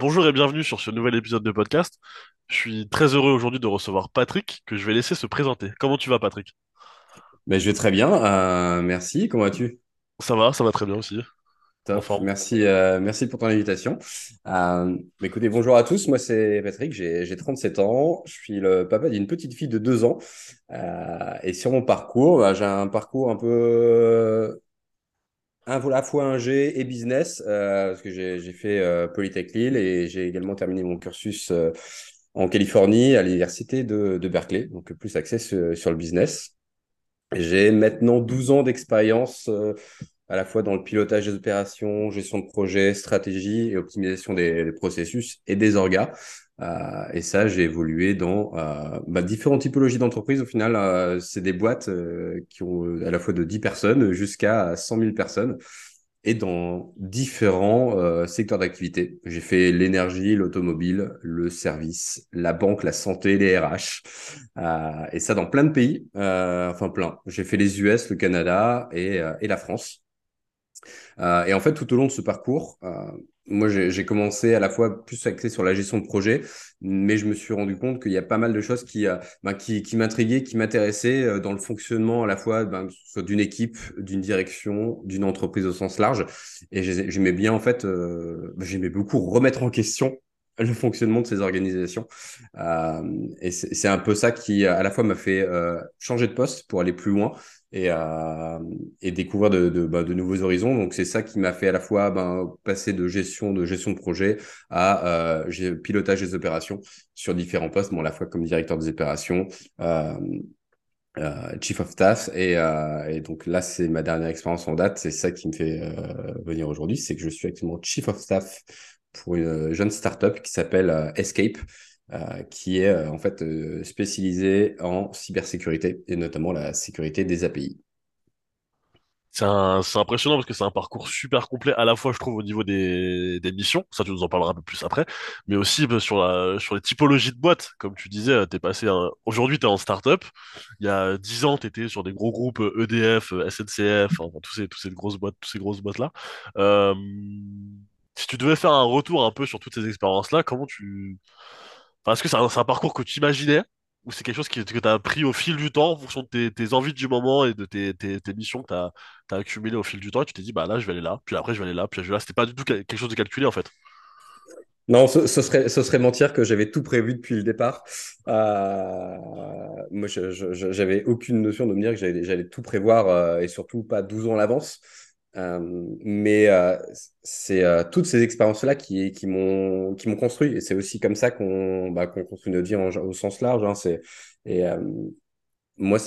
Bonjour et bienvenue sur ce nouvel épisode de podcast. Je suis très heureux aujourd'hui de recevoir Patrick, que je vais laisser se présenter. Comment tu vas, Patrick? Ben, je vais très bien, euh, merci. Comment vas-tu? Ça va, ça va très bien aussi. Merci, euh, merci pour ton invitation. Euh, écoutez, bonjour à tous, moi c'est Patrick, j'ai j'ai 37 ans, je suis le papa d'une petite fille de 2 ans. Euh, et sur mon parcours, bah, j'ai un parcours un peu un, à la fois ingé et business, euh, parce que j'ai fait euh, Polytech Lille et j'ai également terminé mon cursus euh, en Californie à l'université de, de Berkeley, donc plus axé sur le business. J'ai maintenant 12 ans d'expérience euh, à la fois dans le pilotage des opérations, gestion de projet, stratégie et optimisation des, des processus et des orgas. Euh, et ça, j'ai évolué dans euh, bah, différentes typologies d'entreprises. Au final, euh, c'est des boîtes qui ont à la fois de 10 personnes jusqu'à 100 000 personnes et dans différents secteurs d'activité. J'ai fait l'énergie, l'automobile, le service, la banque, la santé, les RH, et ça dans plein de pays, enfin plein. J'ai fait les US, le Canada et, la France. Et en fait, tout au long de ce parcours, moi, j'ai commencé à la fois plus axé sur la gestion de projet, mais je me suis rendu compte qu'il y a pas mal de choses qui, euh, ben, qui, m'intriguaient, qui m'intéressaient euh, dans le fonctionnement à la fois ben, d'une équipe, d'une direction, d'une entreprise au sens large. Et j'ai- j'aimais bien, en fait, euh, ben, j'aimais beaucoup remettre en question le fonctionnement de ces organisations. Et c'est un peu ça qui, à la fois, m'a fait changer de poste pour aller plus loin et, euh, et découvrir de, bah, de nouveaux horizons. Donc, c'est ça qui m'a fait à la fois ben, passer de gestion de gestion de projet à euh, pilotage des opérations sur différents postes, bon, à la fois comme directeur des opérations, euh, chief of staff. Et, et donc là, c'est ma dernière expérience en date. C'est ça qui me fait venir aujourd'hui. C'est que je suis actuellement chief of staff pour une jeune startup qui s'appelle Escape. Euh, qui est euh, en fait euh, spécialisée en cybersécurité et notamment la sécurité des API. C'est impressionnant parce que c'est un parcours super complet, à la fois, je trouve, au niveau des, missions, ça tu nous en parleras un peu plus après, mais aussi bah, sur les typologies de boîtes. Comme tu disais, euh, t'es passé, aujourd'hui, t'es en start-up. Il y a 10 ans, t'étais sur des gros groupes EDF, euh, SNCF, tous grosses boîtes, tous ces grosses boîtes-là. Si tu devais faire un retour un peu sur toutes ces expériences-là, comment tu, Est-ce que c'est un, parcours que tu imaginais ou c'est quelque chose que tu as appris au fil du temps en fonction de tes, envies du moment et de tes, missions que tu as, accumulées au fil du temps et tu t'es dit, bah là, je vais aller là, puis après, je vais aller là, puis je vais là. C'était pas du tout quel- quelque chose de calculé en fait. Non, ce, serait, mentir que j'avais tout prévu depuis le départ. Euh, moi, j'avais aucune notion de me dire que j'allais tout prévoir euh, et surtout pas 12 ans à l'avance. Euh, mais euh, c'est euh, toutes ces expériences-là qui, qui m'ont, construit. Et c'est aussi comme ça qu'on, bah, construit notre vie au sens large. hein. Et, moi,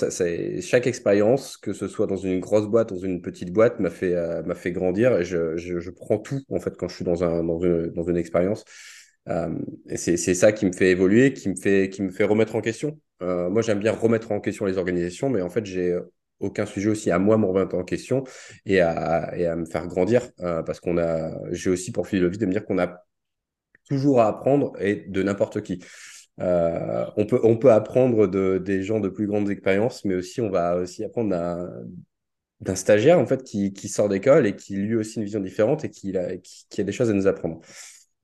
chaque expérience, que ce soit dans une grosse boîte, dans une petite boîte, m'a fait, m'a fait grandir et je, prends tout en fait quand je suis dans un, dans une, dans une expérience. Et c'est, ça qui me fait évoluer, qui me fait, qui me fait remettre en question. Moi, j'aime bien remettre en question les organisations, mais en fait, j'ai aucun sujet aussi à moi me remettre en question et à, me faire grandir euh, parce qu'on a, j'ai aussi pour philosophie de me dire qu'on a toujours à apprendre et de n'importe qui. Euh, on peut, on peut apprendre de, des gens de plus grandes expériences, mais aussi on va aussi apprendre d'un stagiaire en fait qui, sort d'école et qui lui aussi une vision différente et qui a, qui a des choses à nous apprendre.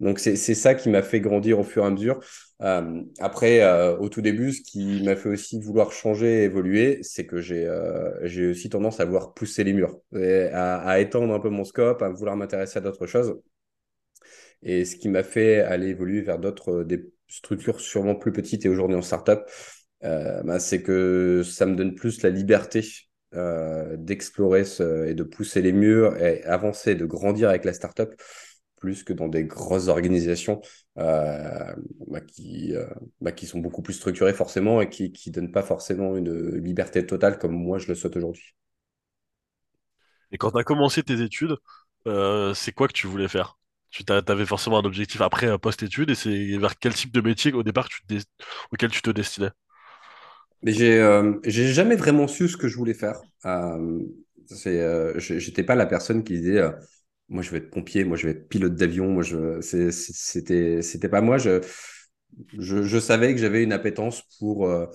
Donc c'est ça qui m'a fait grandir au fur et à mesure. Euh, après, euh, au tout début, ce qui m'a fait aussi vouloir changer et évoluer, c'est que j'ai euh, aussi tendance à vouloir pousser les murs, à, étendre un peu mon scope, à vouloir m'intéresser à d'autres choses. Et ce qui m'a fait aller évoluer vers d'autres, euh, des structures sûrement plus petites et aujourd'hui en startup, bah, c'est que ça me donne plus la liberté d'explorer et de pousser les murs et avancer, de grandir avec la startup, plus que dans des grosses organisations euh, bah, qui, euh, bah, qui sont beaucoup plus structurées forcément et qui qui donnent pas forcément une liberté totale comme moi je le souhaite aujourd'hui. Et quand tu as commencé tes études, euh, c'est quoi que tu voulais faire? Tu t'avais forcément un objectif après post-études et c'est vers quel type de métier au départ tu auquel tu te destinais? Mais j'ai euh, jamais vraiment su ce que je voulais faire. Euh, j'étais pas la personne qui disait moi je vais être pompier, moi je vais être pilote d'avion, moi je c'était c'était pas moi. Je je, savais que j'avais une appétence pour euh,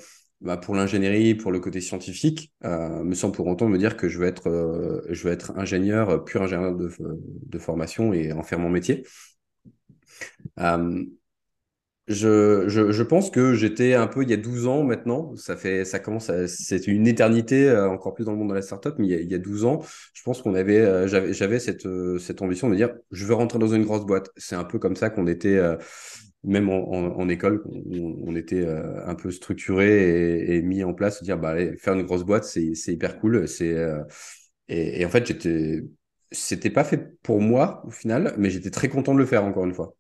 bah, pour l'ingénierie, pour le côté scientifique, euh, mais sans pour autant me dire que je veux être euh, je veux être ingénieur, pur ingénieur de de formation et en faire mon métier. Je, je, je, pense que j'étais un peu il y a 12 ans maintenant, ça fait ça commence c'est une éternité euh, encore plus dans le monde de la startup mais il y a, il y a 12 ans, je pense qu'on avait euh, j'avais j'avais cette euh, cette ambition de dire je veux rentrer dans une grosse boîte. C'est un peu comme ça qu'on était même en, école, on, était un peu structuré et, mis en place de dire bah allez, faire une grosse boîte, c'est c'est hyper cool, c'est et, et en fait, j'étais c'était pas fait pour moi au final, mais j'étais très content de le faire encore une fois.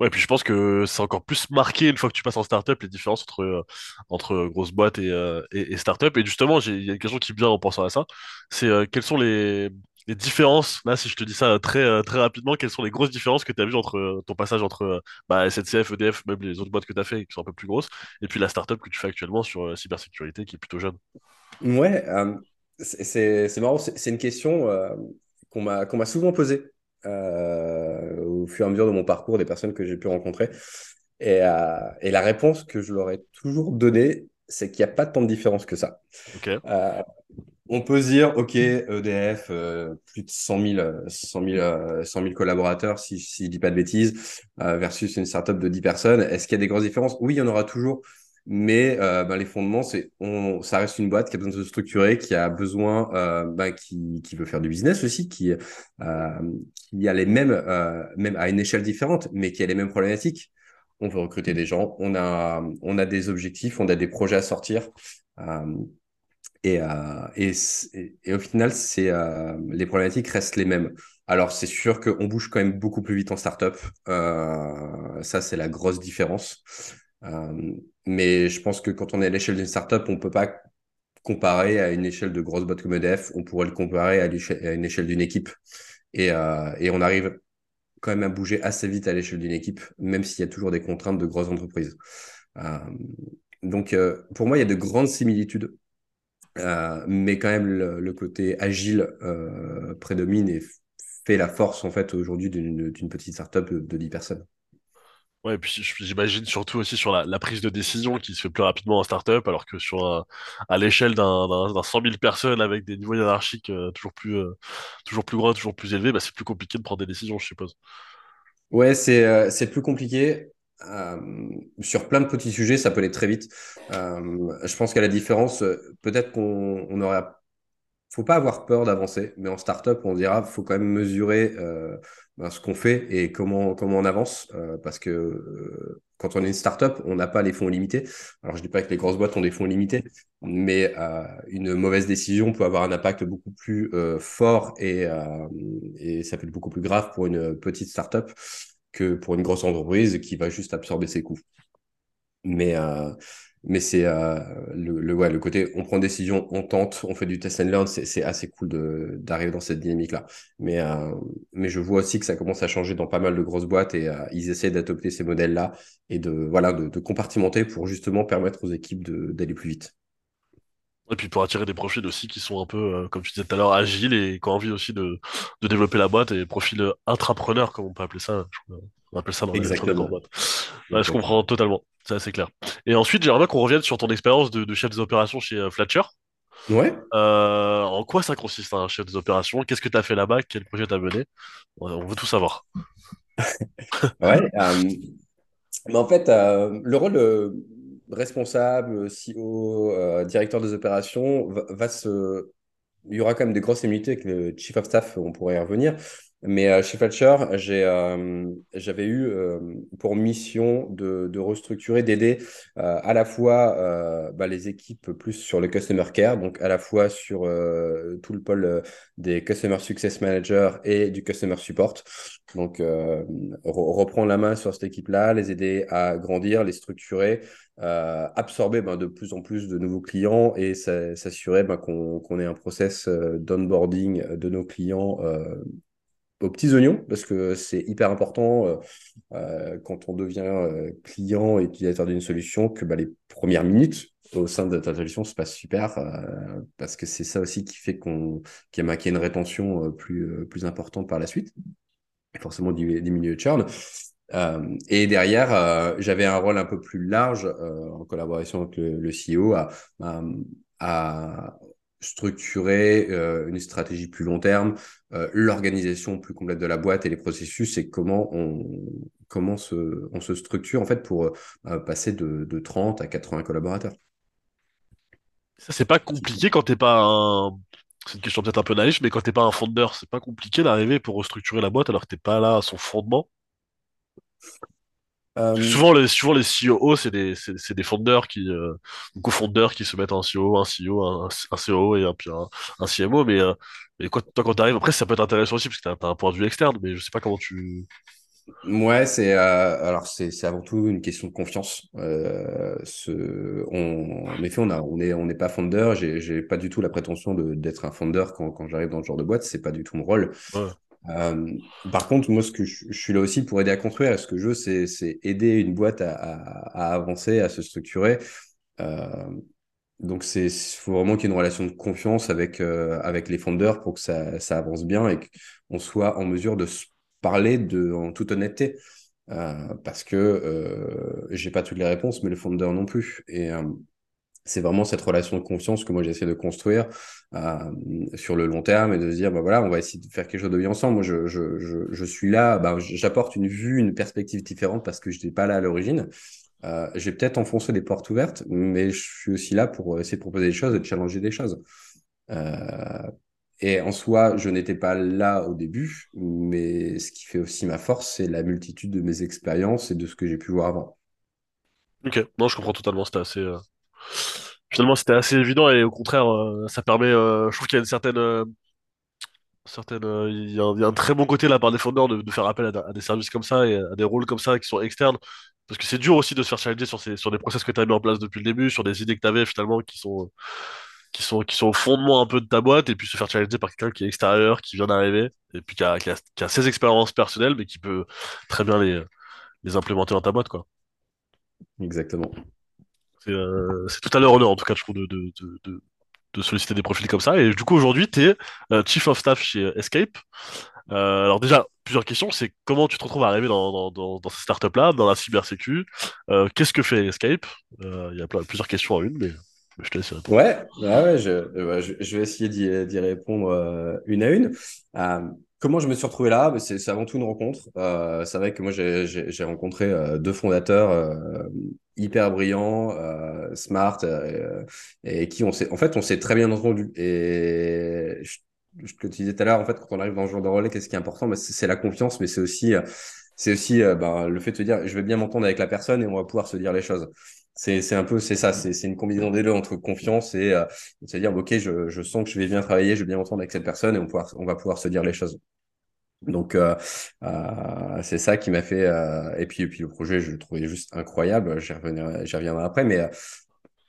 Ouais, puis je pense que c'est encore plus marqué une fois que tu passes en startup les différences entre euh, entre grosses boîtes et, euh, et, et startup. Et justement, il y a une question qui me vient en pensant à ça. C'est euh, quelles sont les les différences, là, si je te dis ça très euh, très rapidement, quelles sont les grosses différences que tu as vues entre euh, ton passage entre euh, bah, SNCF, EDF, même les autres boîtes que tu as fait qui sont un peu plus grosses, et puis la startup que tu fais actuellement sur euh, cybersécurité qui est plutôt jeune? Ouais, euh, c'est marrant, c'est une question euh, qu'on m'a souvent posée euh, au fur et à mesure de mon parcours, des personnes que j'ai pu rencontrer. Et, euh, et la réponse que je leur ai toujours donnée, c'est qu'il n'y a pas tant de différence que ça. Euh, on peut se dire, OK, EDF, plus de 100 000, euh, 100 000, euh, 100 000 collaborateurs, si, si je dis pas de bêtises, versus une startup de 10 personnes. Est-ce qu'il y a des grosses différences? Oui, il y en aura toujours. Mais euh, ben, les fondements, c'est on, ça reste une boîte qui a besoin de se structurer, qui a besoin, euh, ben, qui, qui veut faire du business aussi, qui, euh, qui a les mêmes, euh, même à une échelle différente, mais qui a les mêmes problématiques. On veut recruter des gens, on a, on a des objectifs, on a des projets à sortir. Et, et, et, au final, c'est, les problématiques restent les mêmes. Alors, c'est sûr qu'on bouge quand même beaucoup plus vite en startup. Euh, ça, c'est la grosse différence. Euh, mais je pense que quand on est à l'échelle d'une startup, on peut pas comparer à une échelle de grosse boîte comme EDF. On pourrait le comparer à, une échelle d'une équipe. Et, euh, et on arrive quand même à bouger assez vite à l'échelle d'une équipe, même s'il y a toujours des contraintes de grosses entreprises. Euh, donc, pour moi, il y a de grandes similitudes mais quand même, le, côté agile prédomine et fait la force en fait aujourd'hui d'une petite startup de 10 personnes. Ouais, et puis j'imagine surtout aussi sur la, prise de décision qui se fait plus rapidement en startup, alors que sur à l'échelle d'un d'un d'un 100 000 personnes avec des niveaux hiérarchiques euh, toujours plus euh, toujours plus grands, toujours plus élevés, bah, c'est plus compliqué de prendre des décisions, je suppose. Ouais, c'est euh, c'est plus compliqué. Sur plein de petits sujets, ça peut aller très vite. Je pense qu'à la différence, peut-être qu'on on aurait faut pas avoir peur d'avancer, mais en startup, on dira, faut quand même mesurer euh, ben, ce qu'on fait et comment comment on avance, euh, parce que euh, quand on est une startup, on n'a pas les fonds limités. Alors je dis pas que les grosses boîtes ont des fonds limités, mais une mauvaise décision peut avoir un impact beaucoup plus fort et et ça peut être beaucoup plus grave pour une petite startup que pour une grosse entreprise qui va juste absorber ses coûts. Mais, mais c'est euh, le, ouais, le côté, on prend décision, on tente, on fait du test and learn, c'est assez cool d'arriver dans cette dynamique-là. Mais, euh, mais je vois aussi que ça commence à changer dans pas mal de grosses boîtes et euh, ils essaient d'adopter ces modèles-là et de, voilà, de, compartimenter pour justement permettre aux équipes d'aller plus vite. Et puis pour attirer des profils aussi qui sont un peu, euh, comme tu disais tout à l'heure, agiles et qui ont envie aussi de, de développer la boîte et profils euh, intrapreneurs, comme on peut appeler ça. On appelle ça dans, boîtes. Ouais, je comprends totalement, c'est assez clair. Et ensuite, j'aimerais bien qu'on revienne sur ton expérience de, de chef des opérations chez euh, Fletcher. Ouais. Euh, en quoi ça consiste un chef des opérations? Qu'est-ce que tu as fait là-bas? Quel projet t'as mené? Ouais, on veut tout savoir. ouais. Euh, mais en fait, le rôle responsable, CEO, euh, directeur des opérations. Il y aura quand même des grosses similitudes avec le chief of staff, on pourrait y revenir. Mais euh, chez j'ai, euh, j'avais eu pour mission de, restructurer, d'aider à la fois bah, les équipes plus sur le customer care, donc à la fois sur tout le pôle des customer success managers et du customer support. Donc re reprendre la main sur cette équipe-là, les aider à grandir, les structurer, absorber ben, de plus en plus de nouveaux clients et s'assurer ben, qu'on qu'on ait un process d'onboarding de nos clients aux petits oignons parce que c'est hyper important euh, euh, quand on devient euh, client et utilisateur d'une solution que bah, les premières minutes au sein de ta solution se passent super euh, parce que c'est ça aussi qui fait qu'on qu'il y, a une rétention plus plus importante par la suite. Et forcément diminuer le churn et derrière j'avais un rôle un peu plus large en collaboration avec le, CEO à, structurer une stratégie plus long terme, l'organisation plus complète de la boîte et les processus et comment on, comment se, on se structure en fait pour passer de, de 30 à 80 collaborateurs. Ça, c'est pas compliqué quand t'es pas un. C'est une question peut-être un peu naïve, mais quand t'es pas un founder, c'est pas compliqué d'arriver pour restructurer la boîte alors que t'es pas là à son fondement. Euh, Souvent, les, souvent, les CEO, c'est des, c'est, c'est des founders qui, euh, ou co-founders qui se mettent un CEO, un CEO, un, un CEO et un, puis un, un CMO. Mais, euh, mais quoi, toi, quand t'arrives, après, ça peut être intéressant aussi parce que t'as, t'as un point de vue externe, mais je sais pas comment tu. Ouais, c'est euh, alors c'est c'est avant tout une question de confiance. Euh, ce, on, en effet, on a on est on n'est pas founder. J'ai j'ai pas du tout la prétention de d'être un founder quand quand j'arrive dans ce genre de boîte. C'est pas du tout mon rôle. Ouais. Euh, par contre, moi, ce que je, suis là aussi pour aider à construire. Ce que je veux, c'est aider une boîte à, avancer, à se structurer. Euh, donc c'est faut vraiment qu'il y ait une relation de confiance avec euh, avec les fondeurs pour que ça avance bien et qu'on soit en mesure de se parler de, en toute honnêteté. Parce que j'ai pas toutes les réponses, mais le founder non plus. C'est vraiment cette relation de confiance que moi j'essaie de construire euh, sur le long terme et de se dire bah voilà on va essayer de faire quelque chose de bien ensemble. Moi je, je, je, suis là, bah, j'apporte une vue, une perspective différente parce que je n'étais pas là à l'origine. Euh, j'ai peut-être enfoncé des portes ouvertes, mais je suis aussi là pour essayer de proposer des choses et de challenger des choses. Euh, et en soi, je n'étais pas là au début, mais ce qui fait aussi ma force, c'est la multitude de mes expériences et de ce que j'ai pu voir avant. Ok, non, je comprends totalement. C'était assez. Finalement, c'était assez évident et au contraire, euh, ça permet. euh, je trouve qu'il y a une certaine. euh, certaine euh, il y a un, très bon côté là par founders de, de faire appel à, à des services comme ça et à des rôles comme ça qui sont externes. Parce que c'est dur aussi de se faire challenger sur, ces, sur des process que tu as mis en place depuis le début, sur des idées que tu avais finalement qui sont, qui sont, qui sont au fondement un peu de ta boîte, et puis se faire challenger par quelqu'un qui est extérieur, qui vient d'arriver, et puis qui a, qui a, qui a ses expériences personnelles, mais qui peut très bien les, les implémenter dans ta boîte, quoi. Exactement. C'est euh, c'est tout à leur honneur, en tout cas, je trouve, de, solliciter des profils comme ça. Et du coup, aujourd'hui, tu es Chief of Staff chez Escape. Euh, alors déjà, plusieurs questions, c'est comment tu te retrouves à arriver dans, dans, dans, dans cette startup-là, dans la cybersécu, euh, qu'est-ce que fait Escape? Euh, Il y a plusieurs questions en une, mais, je te laisse répondre. Ouais, ouais, je, euh, vais essayer d'y répondre euh, une à une. Comment je me suis retrouvé là? Ben, C'est c'est avant tout une rencontre. Euh, c'est vrai que moi, j'ai rencontré euh, deux fondateurs euh, hyper brillants, euh, smart, euh, et qui on s'est, en fait, on s'est très bien entendu. Et je, je te le disais tout à l'heure, en fait, quand on arrive dans ce genre de relais, qu'est-ce qui est important? Ben, c'est c'est la confiance, mais c'est aussi, euh, c'est aussi ben, le fait de te dire, je vais bien m'entendre avec la personne et on va pouvoir se dire les choses. C'est, c'est un peu, c'est ça, c'est, c'est une combinaison des deux entre confiance et euh, se dire, ok, je, je sens que je vais bien travailler, je vais bien m'entendre avec cette personne et on, pouvoir, on va pouvoir se dire les choses. Donc, euh, euh, c'est ça qui m'a fait. euh, et puis, et puis le projet, je le trouvais juste incroyable. J'y reviendrai, après, mais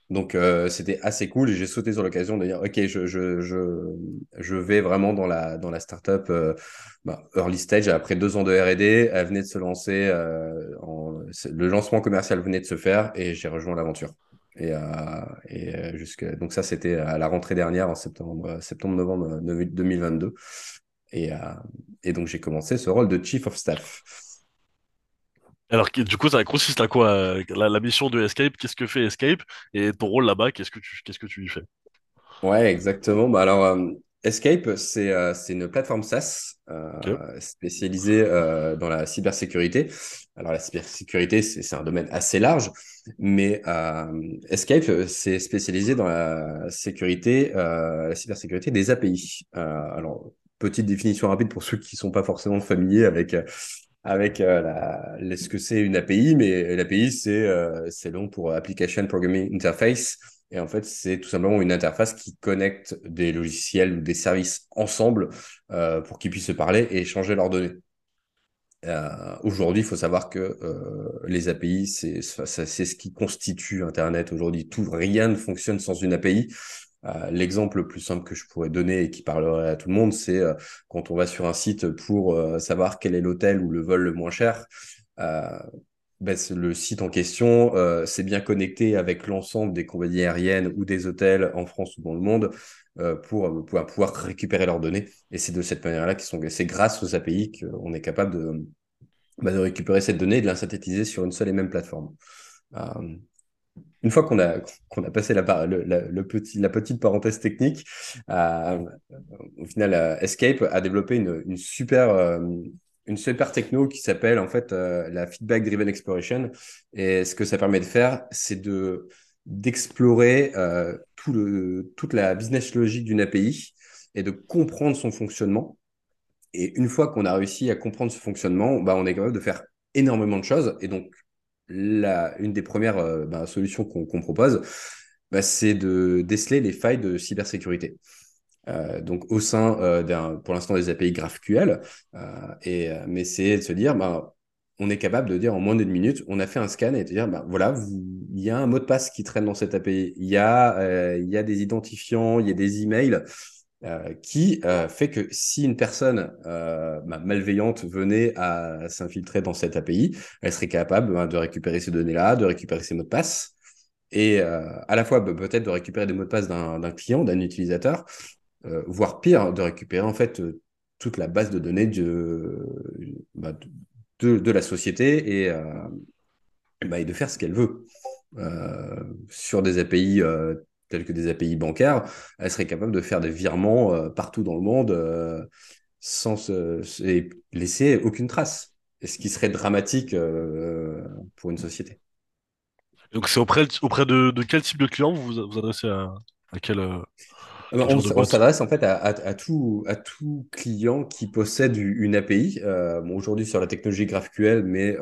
donc c'était assez cool et j'ai sauté sur l'occasion de dire, ok, je, je, je, je vais vraiment dans la dans la startup bah, early stage. Après deux ans de R&D, elle venait de se lancer. le lancement commercial venait de se faire et j'ai rejoint l'aventure. Et, et jusque donc ça c'était à la rentrée dernière en septembre septembre novembre 2022 et, et donc j'ai commencé ce rôle de chief of staff. Alors, du coup, ça consiste à quoi, euh, la, la mission de Escape? Qu'est-ce que fait Escape? Et ton rôle là-bas, qu'est-ce que tu, qu'est-ce que tu y fais? Ouais, exactement. Bah alors, euh, Escape, c'est euh, une plateforme SaaS euh, spécialisée dans la cybersécurité. Alors, la cybersécurité, c'est un domaine assez large, mais Escape, c'est spécialisé dans la sécurité, la cybersécurité des API. Alors, petite définition rapide pour ceux qui sont pas forcément familiers avec euh, avec euh, ce que c'est une API, mais l'API, c'est euh, long pour Application Programming Interface. Et en fait, c'est tout simplement une interface qui connecte des logiciels ou des services ensemble euh, pour qu'ils puissent se parler et échanger leurs données. Aujourd'hui, il faut savoir que les API, c'est ce qui constitue Internet aujourd'hui. Tout, rien ne fonctionne sans une API. Euh, l'exemple le plus simple que je pourrais donner et qui parlerait à tout le monde, c'est euh, quand on va sur un site pour euh, savoir quel est l'hôtel ou le vol le moins cher. Ben, le site en question, c'est bien connecté avec l'ensemble des compagnies aériennes ou des hôtels en France ou dans le monde pour, pouvoir, récupérer leurs données. Et c'est de cette manière-là qu'ils sont, c'est grâce aux API qu'on est capable de, bah, de récupérer cette donnée et de la synthétiser sur une seule et même plateforme. Une fois qu'on a, qu'on a passé la, petite parenthèse technique, euh, au final, euh, Escape a développé une, super, euh, une super techno qui s'appelle en fait la Feedback Driven Exploration. Et ce que ça permet de faire, c'est de d'explorer toute la business logique d'une API et de comprendre son fonctionnement. Et une fois qu'on a réussi à comprendre ce fonctionnement, bah, on est capable de faire énormément de choses. Et donc, une des premières euh, bah, solutions qu'on propose, bah, c'est de déceler les failles de cybersécurité. Euh, donc au sein euh, pour l'instant des API GraphQL, et mais c'est de se dire, bah, on est capable de dire en moins d'une minute, on a fait un scan et de dire, voilà, il y a un mot de passe qui traîne dans cette API, il y a, il y a des identifiants, il y a des emails. Euh, qui euh, fait que si une personne euh, bah, malveillante venait à s'infiltrer dans cette API, elle serait capable bah, de récupérer ces données-là, de récupérer ces mots de passe, et à la fois bah, peut-être de récupérer des mots de passe d'un client, d'un utilisateur, voire pire, de récupérer en fait toute la base de données de, de, de, la société et de faire ce qu'elle veut. sur des API telles que des API bancaires, elle serait capable de faire des virements euh, partout dans le monde euh, sans se, laisser aucune trace. Et ce qui serait dramatique euh, pour une société. Donc c'est auprès, auprès de, quel type de client vous vous adressez à, à quel, ah bah, on, s'adresse en fait à, tout, à tout client qui possède une API. Aujourd'hui sur la technologie GraphQL, mais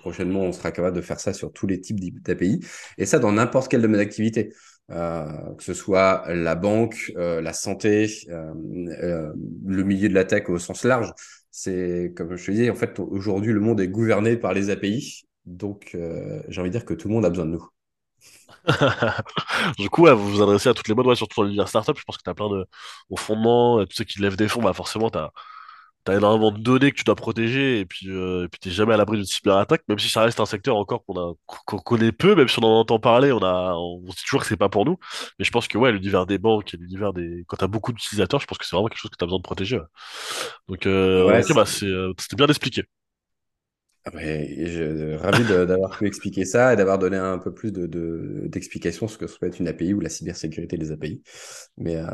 prochainement on sera capable de faire ça sur tous les types d'API. Et ça dans n'importe quel domaine d'activité. Euh, que ce soit la banque, euh, la santé, euh, le milieu de la tech au sens large. C'est comme je te disais, en fait, aujourd'hui, le monde est gouverné par les API. Donc, j'ai envie de dire que tout le monde a besoin de nous. du coup, vous vous adressez à toutes les boîtes, ouais, surtout dans l'univers startup. Je pense que tu as plein de au fondement, tous ceux qui lèvent des fonds, bah forcément, tu t'as énormément de données que tu dois protéger et puis euh, et puis t'es jamais à l'abri d'une cyberattaque même si ça reste un secteur encore qu'on a qu'on connaît peu même si on en entend parler on a on dit toujours que c'est pas pour nous mais je pense que ouais l'univers des banques et l'univers des quand t'as beaucoup d'utilisateurs je pense que c'est vraiment quelque chose que t'as besoin de protéger ouais. donc euh, ouais, bah euh, c'était bien expliqué ah je, ravi d'avoir pu expliquer ça et d'avoir donné un peu plus de d'explications sur ce que ça peut être une API ou la cybersécurité des API. Mais, euh,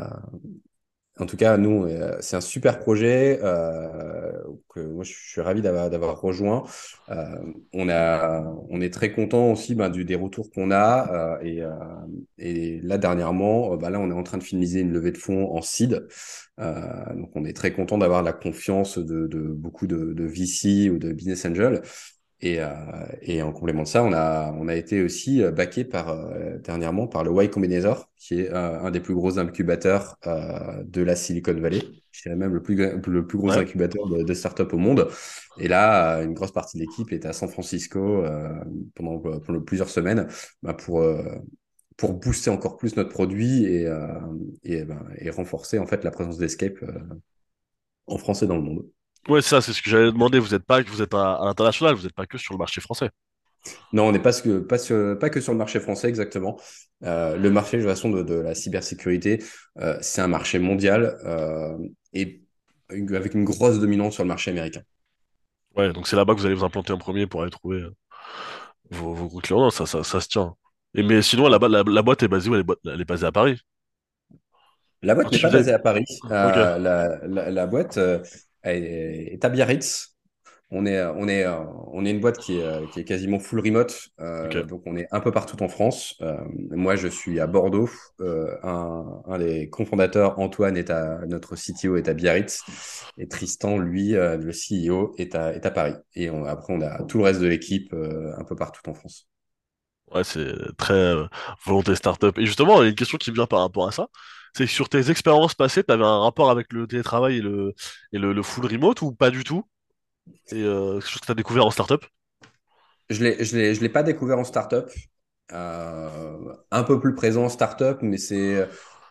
en tout cas, nous, euh, c'est un super projet euh, que moi, je suis ravi d'avoir rejoint. Euh, on, a, on est très content aussi ben, du, des retours qu'on a. et, et, là, dernièrement, ben, là, on est en train de finaliser une levée de fonds en seed. donc, on est très content d'avoir la confiance de, de beaucoup de, de, VC ou de business angel. Et, euh, et, en complément de ça, on a, on a été aussi euh, backé par, euh, dernièrement par le Y Combinator, qui est un des plus gros incubateurs de la Silicon Valley. Je dirais même le plus, le plus gros incubateur de, de start-up au monde. Et là, une grosse partie de l'équipe est à San Francisco pendant, pendant, plusieurs semaines bah, pour, pour booster encore plus notre produit et, et, ben, et renforcer en fait la présence d'Escape en France et dans le monde. Ouais, ça, c'est ce que j'avais demandé. Vous êtes pas, vous êtes à, l'international, vous n'êtes pas que sur le marché français. Non, on n'est pas, que, pas, pas que sur le marché français exactement. Euh, le marché de façon de, de la cybersécurité, euh, c'est un marché mondial euh, et avec une grosse dominance sur le marché américain. Ouais, donc c'est là-bas que vous allez vous implanter en premier pour aller trouver vos, vos clients. Non, ça, ça, ça, se tient. Et mais sinon, la, la, la boîte est basée où? Elle est, elle est basée à Paris. La boîte n'est pas basée à Paris. la, la, la, boîte, est à Biarritz. On est, on est, on est une boîte qui est, qui est quasiment full remote, euh, donc on est un peu partout en France. Euh, moi, je suis à Bordeaux. Euh, un, un, des cofondateurs, Antoine, est à notre CTO est à Biarritz, et Tristan, lui, le CEO, est à, est à Paris. Et on, après, on a tout le reste de l'équipe un peu partout en France. Ouais, c'est très volonté startup. Et justement, il y a une question qui me vient par rapport à ça c'est que sur tes expériences passées, tu avais un rapport avec le télétravail et le, et le, full remote ou pas du tout? Et euh, quelque chose que tu as découvert en startup? Je ne l'ai pas découvert en startup. Euh, un peu plus présent en startup, mais c'est.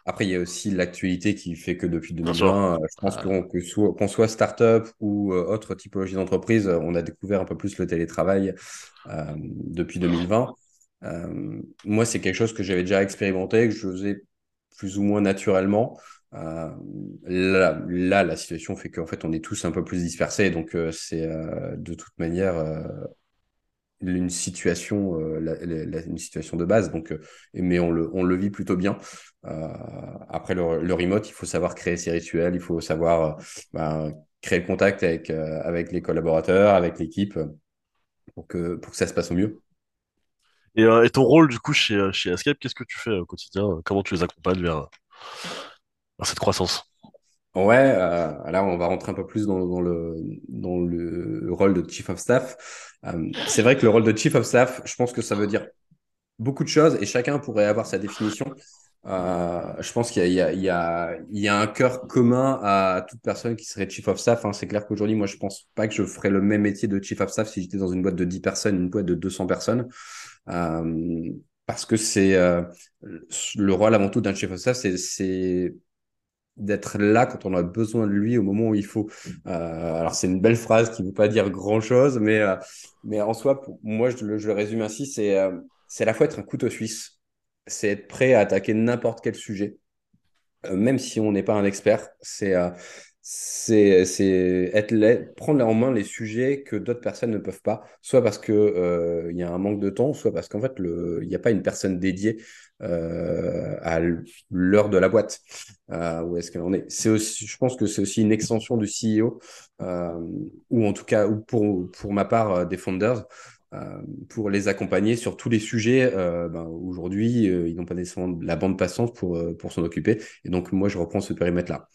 Après, il y a aussi l'actualité qui fait que depuis 2020, euh, je pense qu'on que soit, qu'on soit startup ou euh, autre typologie d'entreprise, on a découvert un peu plus le télétravail depuis 2020. moi, c'est quelque chose que j'avais déjà expérimenté, que je faisais plus ou moins naturellement. Euh, là, la situation fait qu'en fait, on est tous un peu plus dispersés. Donc, euh, c'est euh, de toute manière, une situation, une situation de base. Donc, mais on le, on le vit plutôt bien. Après le, le remote, il faut savoir créer ses rituels, il faut savoir ben, créer le contact avec, avec les collaborateurs, avec l'équipe, pour que, pour que ça se passe au mieux. Et, euh, et ton rôle, du coup, chez, euh, chez Escape, qu'est-ce que tu fais au quotidien? Comment tu les accompagnes vers, cette croissance? Ouais, euh, là, on va rentrer un peu plus dans, le, dans le rôle de Chief of Staff. Euh, c'est vrai que le rôle de Chief of Staff, je pense que ça veut dire beaucoup de choses et chacun pourrait avoir sa définition. Euh, je pense qu'il y a, un cœur commun à toute personne qui serait Chief of Staff. hein. C'est clair qu'aujourd'hui, moi, je pense pas que je ferais le même métier de Chief of Staff si j'étais dans une boîte de 10 personnes, une boîte de 200 personnes. Euh, parce que c'est euh, le rôle avant tout d'un Chief of Staff, c'est, d'être là quand on a besoin de lui au moment où il faut. Alors c'est une belle phrase qui ne veut pas dire grand-chose, mais, en soi, moi, je le, résume ainsi, c'est c'est à la fois être un couteau suisse, c'est être prêt à attaquer n'importe quel sujet, euh, même si on n'est pas un expert, c'est euh, c'est être prendre en main les sujets que d'autres personnes ne peuvent pas, soit parce que euh, y a un manque de temps, soit parce qu'en fait le il n'y a pas une personne dédiée à l'heure de la boîte. Où est-ce qu'elle est? C'est aussi, je pense que c'est aussi une extension du CEO, ou en tout cas, ou pour pour ma part des founders. Euh, pour les accompagner sur tous les sujets. Euh, ben, aujourd'hui, euh, ils n'ont pas nécessairement la bande passante pour, s'en occuper. Et donc, moi, je reprends ce périmètre-là.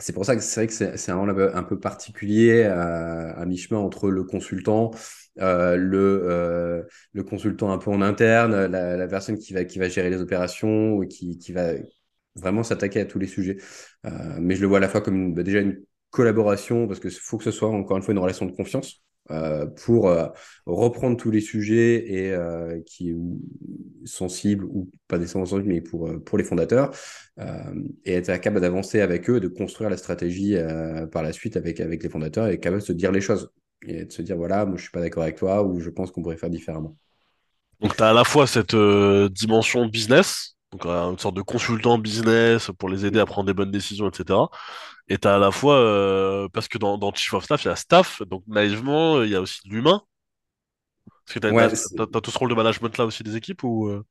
C'est pour ça que c'est vrai que c'est un rôle un peu, particulier à, mi-chemin entre le consultant, le, consultant un peu en interne, la, personne qui va, gérer les opérations, qui, qui va vraiment s'attaquer à tous les sujets. Mais je le vois à la fois comme bah, déjà une collaboration, parce qu'il faut que ce soit encore une fois une relation de confiance. Euh, pour euh, reprendre tous les sujets et euh, qui ou- sensibles ou pas nécessairement sensibles mais pour pour les fondateurs et être capable d'avancer avec eux, de construire la stratégie par la suite avec, avec les fondateurs et capable de se dire les choses et de se dire voilà, moi je suis pas d'accord avec toi ou je pense qu'on pourrait faire différemment. Donc, tu as à la fois cette dimension business, donc une sorte de consultant business pour les aider à prendre des bonnes décisions, etc. Et tu as à la fois, euh, parce que dans, dans Chief of Staff, il y a staff, donc naïvement, il y a aussi de l'humain. Parce que tu Ouais, as, tout ce rôle de management là aussi des équipes ou euh,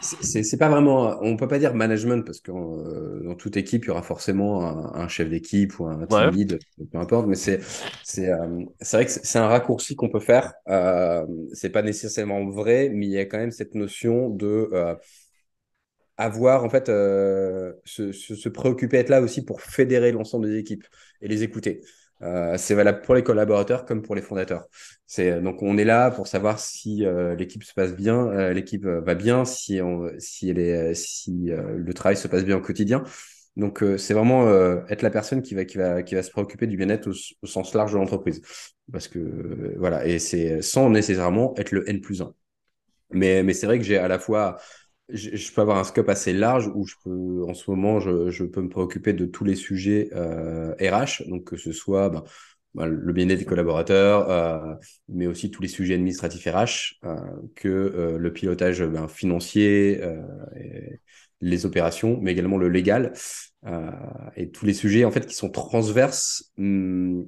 c'est pas vraiment, on peut pas dire management parce que euh, dans toute équipe, il y aura forcément un, un chef d'équipe ou un team Ouais. lead, peu importe, mais c'est c'est euh, vrai que c'est un raccourci qu'on peut faire. Euh, c'est pas nécessairement vrai, mais il y a quand même cette notion de euh, avoir en fait euh, se, se, se préoccuper être là aussi pour fédérer l'ensemble des équipes et les écouter. Euh, c'est valable pour les collaborateurs comme pour les fondateurs. C'est donc on est là pour savoir si euh, l'équipe se passe bien, euh, l'équipe euh, va bien, si on, si elle est, si euh, le travail se passe bien au quotidien. Donc euh, c'est vraiment euh, être la personne qui va qui va qui va se préoccuper du bien-être au, au sens large de l'entreprise. Parce que euh, voilà et c'est sans nécessairement être le N plus 1. Mais mais c'est vrai que j'ai à la fois je, je peux avoir un scope assez large où je peux, en ce moment, je, je peux me préoccuper de tous les sujets euh, RH, donc que ce soit ben, ben, le bien-être des collaborateurs, euh, mais aussi tous les sujets administratifs RH, euh, que euh, le pilotage ben, financier, euh, et les opérations, mais également le légal, euh, et tous les sujets en fait qui sont transverses. hum,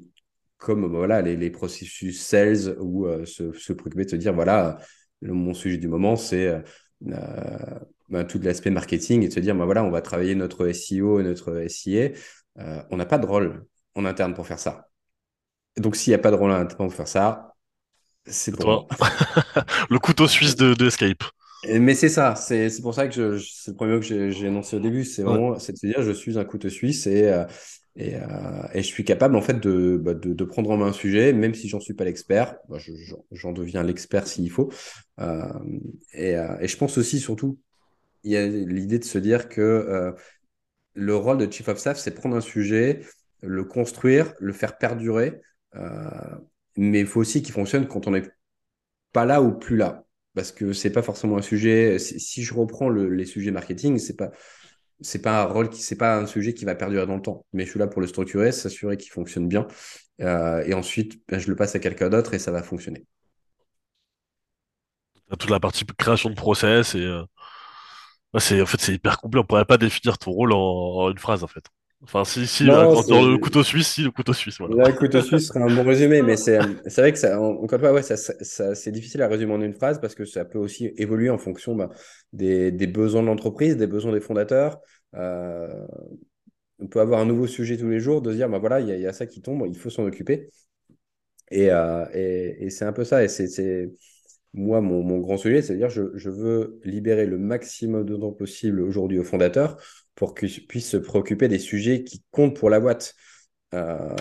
comme ben, voilà les, les processus sales euh, se, se préoccuper de se dire voilà mon sujet du moment c'est euh, ben, tout l'aspect marketing et de se dire, ben, voilà, on va travailler notre SEO et notre SIA. Euh, on n'a pas de rôle en interne pour faire ça. Donc, s'il n'y a pas de rôle en interne pour faire ça, c'est pour toi? Le couteau suisse de, de Escape. Mais c'est ça, c'est pour ça que c'est le premier mot que j'ai énoncé au début, c'est Ouais. vraiment c'est de se dire je suis un couteau suisse et, euh, et, euh, et je suis capable en fait de, bah, de, prendre en main un sujet, même si j'en suis pas l'expert, bah, je- j'en deviens l'expert s'il faut. Euh, et, euh, et je pense aussi surtout, il y a l'idée de se dire que le rôle de Chief of Staff, c'est prendre un sujet, le construire, le faire perdurer, mais il faut aussi qu'il fonctionne quand on n'est pas là ou plus là. Parce que c'est pas forcément un sujet. Si, je reprends le- les sujets marketing, c'est pas c'est pas un rôle qui c'est pas un sujet qui va perdurer dans le temps. Mais je suis là pour le structurer, s'assurer qu'il fonctionne bien, Euh, et ensuite ben, je le passe à quelqu'un d'autre et ça va fonctionner. Toute la partie création de process et euh, c'est en fait c'est hyper complet. On pourrait pas définir ton rôle en, en une phrase en fait. Enfin, si, si, euh, Non, dans le couteau suisse, si, le couteau suisse, voilà. Là, couteau suisse serait un bon résumé, mais c'est c'est vrai que ça, en- encore ouais, ça, c'est difficile à résumer en une phrase parce que ça peut aussi évoluer en fonction bah, des, des besoins de l'entreprise, des besoins des fondateurs. Euh, on peut avoir un nouveau sujet tous les jours, de se dire, bah voilà, il y, a il y a ça qui tombe, il faut s'en occuper. Et, euh, et, et c'est un peu ça. Et c'est c'est- moi, mon, mon grand sujet, c'est-à-dire, je, je veux libérer le maximum de temps possible aujourd'hui aux fondateurs pour qu'ils puissent se préoccuper des sujets qui comptent pour la boîte. Euh,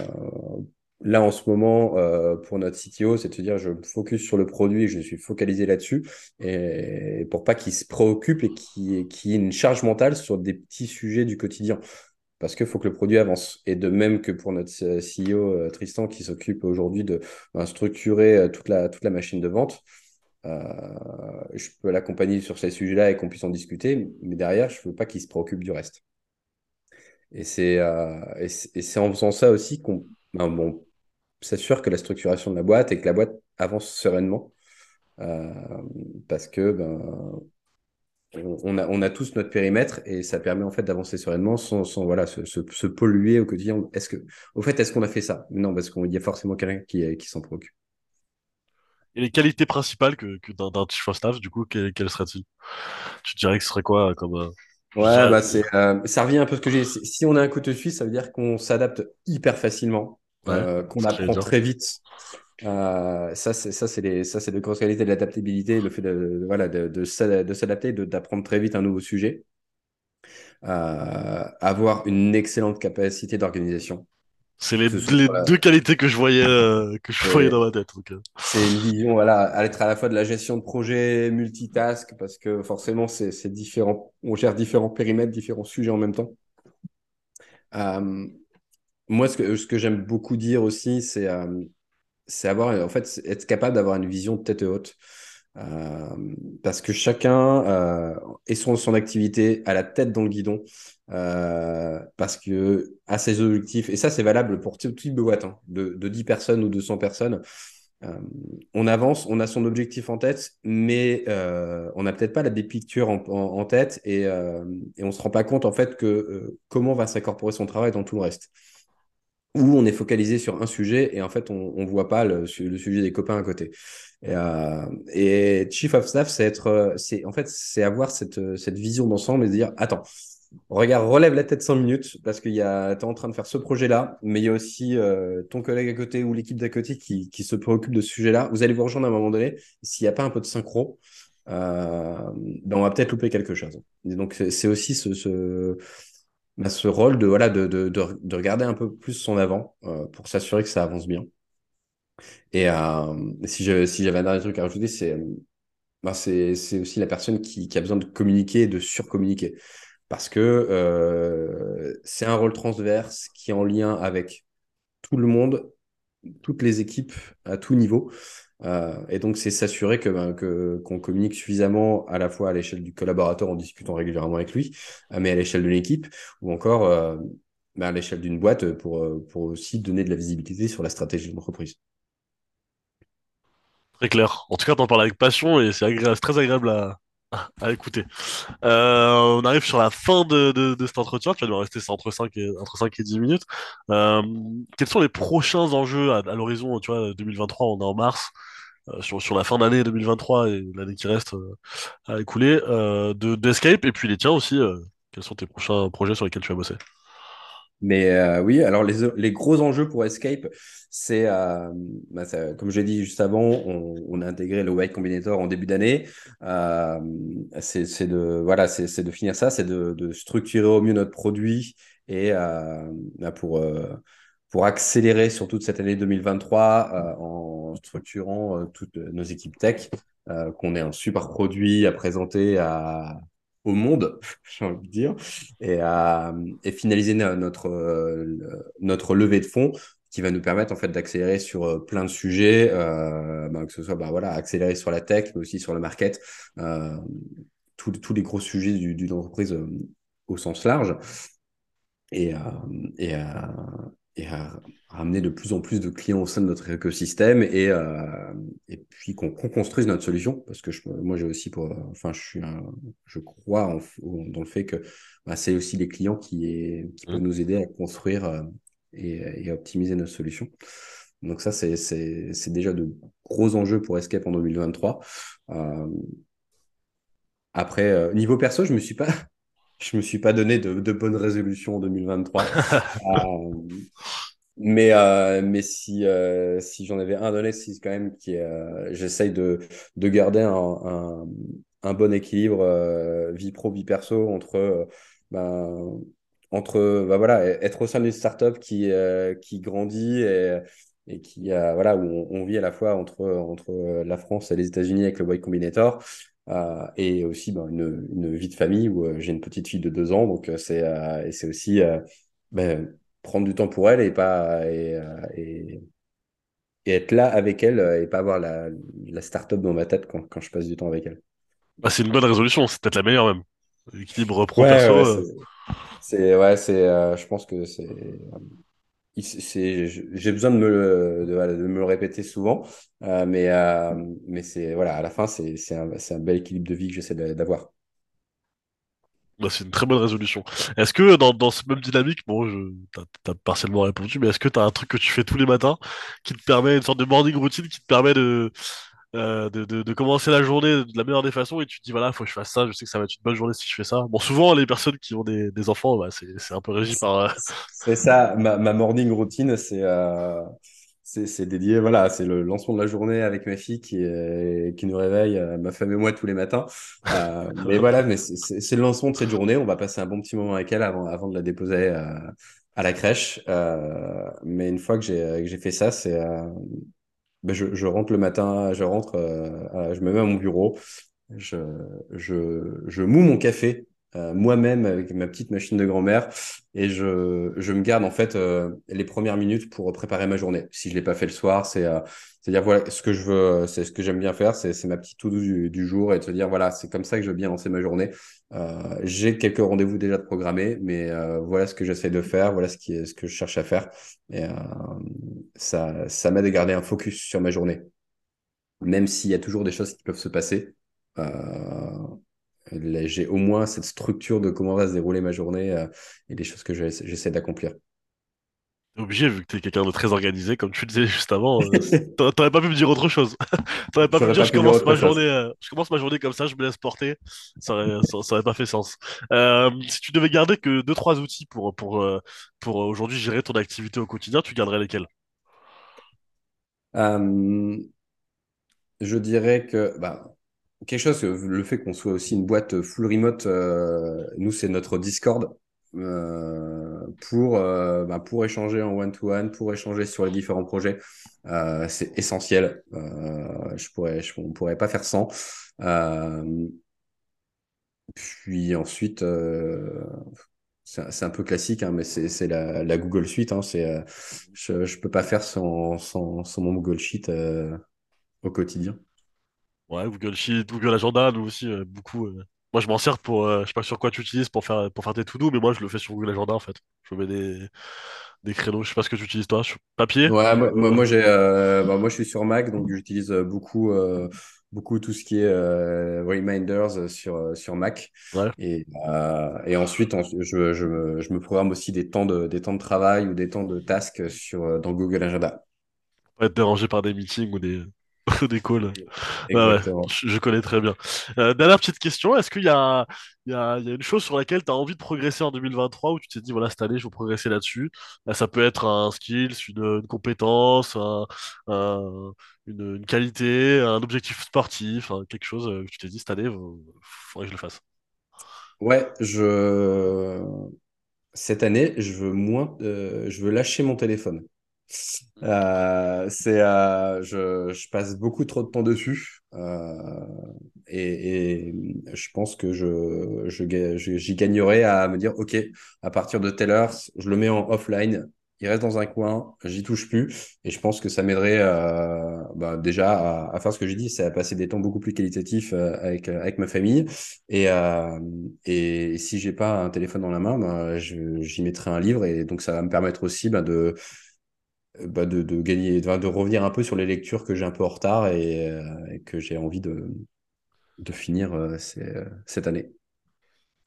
là, en ce moment, euh, pour notre CTO, c'est de dire, je me focus sur le produit, je suis focalisé là-dessus, et pour pas qu'il se préoccupe et qu'il ait une charge mentale sur des petits sujets du quotidien. Parce qu'il faut que le produit avance. Et de même que pour notre CEO euh, Tristan, qui s'occupe aujourd'hui de ben, structurer toute la, toute la machine de vente, je peux l'accompagner sur ces sujets-là et qu'on puisse en discuter, mais derrière, je ne veux pas qu'il se préoccupe du reste. Et c'est euh, en faisant ça aussi qu'on ben, s'assure que la structuration de la boîte et que la boîte avance sereinement. Euh, parce que ben, on, a, tous notre périmètre et ça permet en fait d'avancer sereinement sans, voilà, se, polluer au quotidien. Est-ce que, au fait, est-ce qu'on a fait ça? Non, parce qu'il y a forcément quelqu'un qui s'en préoccupe. Et les qualités principales que, que d'un staff, du coup, que- quelles seraient-ils? Tu dirais que ce serait quoi comme, euh, Ouais, bah c'est, euh, ça revient un peu à ce que j'ai. Si si on a un couteau suisse, ça veut dire qu'on s'adapte hyper facilement, ouais, euh, qu'on apprend très vite. Euh, ça, c'est ça, c'est les, ça, c'est de grosses qualités de l'adaptabilité, le fait de, voilà, de, de s'ada- de s'adapter, d'apprendre très vite un nouveau sujet. Euh, avoir une excellente capacité d'organisation, C'est les, ce deux qualités que je voyais, euh, que je voyais dans ma tête. donc, euh. c'est une vision, voilà, à être à la fois de la gestion de projet, multitask, parce que forcément, c'est c'est différent. On gère différents périmètres, différents sujets en même temps. Euh, moi, ce que, ce que j'aime beaucoup dire aussi, c'est euh, c'est avoir, en fait, être capable d'avoir une vision de tête haute. Euh, parce que chacun euh, est son, son activité à la tête dans le guidon, euh, parce que a ses objectifs, et ça c'est valable pour tout type de boîte, hein, de, de 10 personnes ou 200 personnes. Euh, on avance, on a son objectif en tête, mais on n'a peut-être pas la big picture en, tête et, et on se rend pas compte en fait que comment va s'incorporer son travail dans tout le reste où on est focalisé sur un sujet et en fait on voit pas le, su- le sujet des copains à côté. Et, euh, Chief of Staff, c'est être, euh, c'est en fait c'est avoir cette, euh, vision d'ensemble et se dire attends, regarde, relève la tête 5 minutes parce que tu es en train de faire ce projet-là, mais il y a aussi ton collègue à côté ou l'équipe d'à côté qui, se préoccupe de ce sujet-là. Vous allez vous rejoindre à un moment donné. S'il n'y a pas un peu de synchro, ben on va peut-être louper quelque chose. Et donc c'est aussi ce, bah, ce rôle de, voilà, de, de, de, de regarder un peu plus son avant euh, pour s'assurer que ça avance bien. Et euh, si je, si j'avais un dernier truc à rajouter, c'est bah, c'est aussi la personne qui, qui a besoin de communiquer et de surcommuniquer. Parce que euh, c'est un rôle transverse qui est en lien avec tout le monde, toutes les équipes à tout niveau. Euh, et donc, c'est s'assurer que, ben, que, qu'on communique suffisamment à la fois à l'échelle du collaborateur en discutant régulièrement avec lui, euh, mais à l'échelle de l'équipe, ou encore euh, ben, à l'échelle d'une boîte pour, pour aussi donner de la visibilité sur la stratégie de l'entreprise. Très clair. En tout cas, t'en parles avec passion et c'est c'est très agréable à, à écouter. Euh, on arrive sur la fin de, de, cet entretien. Tu vas nous rester entre 5 et, entre 5 et 10 minutes. Euh, quels sont les prochains enjeux à, l'horizon, tu vois, 2023, on est en mars, euh, sur, sur la fin d'année 2023 et l'année qui reste à écouler, de, d'Escape et puis les tiens aussi. quels sont tes prochains projets sur lesquels tu vas bosser? Mais euh, oui, alors les, les gros enjeux pour Escape, c'est, euh, bah, comme je l'ai dit juste avant, on, on a intégré le Y Combinator en début d'année. Euh, c'est de, voilà, de finir ça, c'est de, de structurer au mieux notre produit et euh, bah, pour, euh, pour accélérer sur toute cette année 2023 euh, en structurant toutes nos équipes tech, qu'on ait un super produit à présenter à, au monde, j'ai envie de dire et, à, et finaliser no- notre, euh, notre levée de fonds qui va nous permettre en fait d'accélérer sur euh, plein de sujets, euh, ben, que ce soit bah, voilà, accélérer sur la tech, mais aussi sur le market, euh, tous tous les gros sujets du- d'une entreprise euh, au sens large. Et, euh, et, euh, et à ramener de plus en plus de clients au sein de notre écosystème et, euh, et puis qu'on construise notre solution. Parce que je, moi, j'ai aussi pour, enfin, je suis je crois en, dans le fait que bah, c'est aussi les clients qui, qui peuvent Mmh. nous aider à construire euh, et, et, optimiser notre solution. Donc ça, c'est déjà de gros enjeux pour Escape en 2023. Euh, après, niveau perso, je me suis pas, je me suis pas donné de, de bonnes résolutions en 2023. Euh, mais, euh, mais si, euh, si j'en avais un donné, c'est quand même qui euh, j'essaye de, de garder un, un, un bon équilibre euh, vie pro, vie perso entre, ben, entre voilà, être au sein d'une startup qui, qui grandit et, et qui, euh, voilà, où on, on, vit à la fois entre, entre la France et les États-Unis avec le Y Combinator. Euh, et aussi ben, une, une, vie de famille où euh, j'ai une petite fille de deux ans, donc c'est et c'est aussi ben, prendre du temps pour elle et pas et, et, et, être là avec elle et pas avoir la, la start-up dans ma tête quand, quand je passe du temps avec elle. Bah, c'est une bonne résolution, c'est peut-être la meilleure même. Équilibre ouais, pro-perso. Ouais, euh... c'est ouais, c'est euh, je pense que c'est j'ai besoin de me, de, de, me le répéter souvent, euh, mais, euh, mais c'est voilà, à la fin, c'est un, un bel équilibre de vie que j'essaie d'avoir. Bah, c'est une très bonne résolution. Est-ce que dans, dans ce même dynamique, bon, je, t'as as partiellement répondu, mais est-ce que tu as un truc que tu fais tous les matins qui te permet, une sorte de morning routine qui te permet de, euh, de, de, de, commencer la journée de la meilleure des façons et tu te dis, voilà, faut que je fasse ça, je sais que ça va être une bonne journée si je fais ça. Bon, souvent, les personnes qui ont des, des enfants, bah, c'est un peu régi par... Euh... C'est ça, ma, ma, morning routine, c'est... Euh c'est dédié, voilà, c'est le lancement de la journée avec ma fille qui, qui nous réveille, euh, ma femme et moi tous les matins. Euh, mais voilà, mais c'est le lancement de cette journée. On va passer un bon petit moment avec elle avant, avant de la déposer à la crèche. mais une fois que j'ai fait ça, c'est ben je, je, rentre le matin, je rentre, je me mets à mon bureau, je, je, je moue mon café euh, moi-même avec ma petite machine de grand-mère et je, je, me garde en fait euh, les premières minutes pour préparer ma journée. Si je l'ai pas fait le soir, c'est euh, à dire voilà ce que je veux, c'est ce que j'aime bien faire, c'est ma petite tout du, du, jour et de se dire voilà c'est comme ça que je veux bien lancer ma journée. J'ai quelques rendez-vous déjà programmés, mais voilà ce que j'essaie de faire, voilà ce qui est ce que je cherche à faire et ça ça m'aide à garder un focus sur ma journée, même s'il y a toujours des choses qui peuvent se passer. Euh, j'ai au moins cette structure de comment va se dérouler ma journée euh, et des choses que j'essaie d'accomplir. Obligé, vu que t'es quelqu'un de très organisé, comme tu le disais juste avant, euh, t'aurais pas pu me dire autre chose. t'aurais pas pu me dire, je commence, ma journée, euh, je commence ma journée comme ça, je me laisse porter. Ça aurait, ça, ça aurait pas fait sens. Euh, si tu devais garder que deux, trois outils pour, pour, euh, pour aujourd'hui gérer ton activité au quotidien, tu garderais lesquels? Je dirais que, bah, quelque chose, le fait qu'on soit aussi une boîte full remote, nous, c'est notre Discord euh, pour, euh, bah, pour échanger en one-to-one, pour échanger sur les différents projets. Euh, c'est essentiel. Je pourrais, je, on pourrait pas faire sans. Puis ensuite, c'est un peu classique, hein, mais c'est la, la, Google Suite. Hein, je, je peux pas faire sans, sans, sans mon Google Sheet au quotidien. Ouais, Google Sheet, Google Agenda, nous aussi, beaucoup. Euh... Moi, je m'en sers pour, euh, je sais pas sur quoi tu utilises pour faire, pour faire tes to-do, mais moi, je le fais sur Google Agenda, en fait. Je mets des, des créneaux. Je sais pas ce que tu utilises, toi, papier? Ouais, moi, moi, moi j'ai, bah, moi, je suis sur Mac, donc j'utilise beaucoup, beaucoup tout ce qui est reminders sur, sur Mac. Ouais. Et, et ensuite, je, je, me, je me programme aussi des temps de, des temps de travail ou des temps de tasks sur, dans Google Agenda. Pas être dérangé par des meetings ou des, Ouais, ouais, je, connais très bien. Euh, dernière petite question, est-ce qu'il y a, y, y une chose sur laquelle tu as envie de progresser en 2023 où tu t'es dit, voilà, cette année, je veux progresser là-dessus? Là, Ça peut être un skill, une, une compétence, un, un, une, une, qualité, un objectif sportif, hein, quelque chose que tu t'es dit, cette année, il faudrait que je le fasse. Ouais, je... cette année, je veux moins, euh, je veux lâcher mon téléphone. Euh, c'est, euh, je, passe beaucoup trop de temps dessus euh, et, je pense que je, je, j'y gagnerais à me dire ok, à partir de telle heure, je le mets en offline il reste dans un coin, j'y touche plus. Et je pense que ça m'aiderait bah, déjà à, faire ce que j'ai dit, c'est à passer des temps beaucoup plus qualitatifs avec, avec ma famille. Et, et si j'ai pas un téléphone dans la main, bah, j'y mettrai un livre. Et donc ça va me permettre aussi bah, de, bah, de, de, gagner, de, de, revenir un peu sur les lectures que j'ai un peu en retard et, et que j'ai envie de, de finir cette année.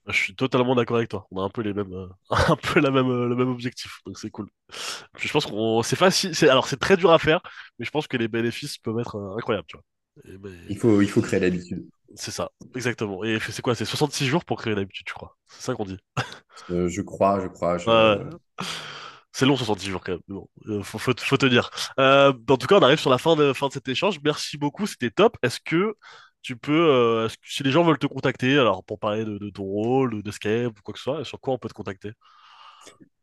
Je suis totalement d'accord avec toi. On a un peu les mêmes, euh, un peu la même, euh, le même objectif, donc c'est cool. Puis je pense qu'on, c'est facile. C'est alors c'est très dur à faire, mais je pense que les bénéfices peuvent être euh, incroyables, tu vois. Ben, il faut, il faut créer l'habitude. C'est ça, exactement. Et c'est quoi? C'est 66 jours pour créer l'habitude, je crois? C'est ça qu'on dit. je crois, je crois. C'est long 66 jours quand même. Bon, faut, faut, faut, te dire. en tout cas, on arrive sur la fin de, fin cet échange. Merci beaucoup, c'était top. Est-ce que tu peux, euh, si les gens veulent te contacter, alors pour parler de, ton rôle, d'escape ou quoi que ce soit, sur quoi on peut te contacter?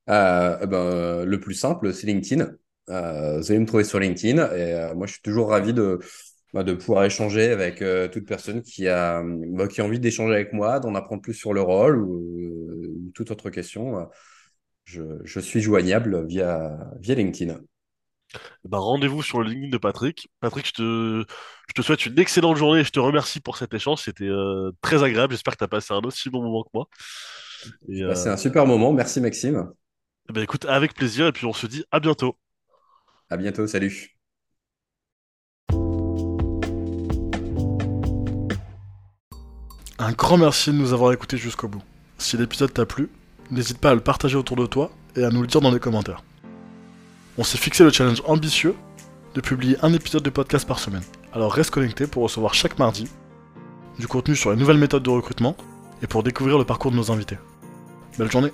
Euh, eh ben, le plus simple, c'est LinkedIn. Euh, vous allez me trouver sur LinkedIn et moi je suis toujours ravi de, bah, pouvoir échanger avec toute personne qui a, bah, qui a envie d'échanger avec moi, d'en apprendre plus sur le rôle ou, toute autre question. Je, je, suis joignable via, via LinkedIn. Bah, rendez-vous sur le LinkedIn de Patrick. Patrick, je te, je te souhaite une excellente journée et je te remercie pour cet échange. C'était euh, très agréable. J'espère que tu as passé un aussi bon moment que moi. Bah, c'est un super moment. Merci Maxime. Bah, écoute, avec plaisir et puis on se dit à bientôt. À bientôt. Salut. Un grand merci de nous avoir écoutés jusqu'au bout. Si l'épisode t'a plu, n'hésite pas à le partager autour de toi et à nous le dire dans les commentaires on s'est fixé le challenge ambitieux de publier un épisode de podcast par semaine. Alors reste connecté pour recevoir chaque mardi du contenu sur les nouvelles méthodes de recrutement et pour découvrir le parcours de nos invités. Belle journée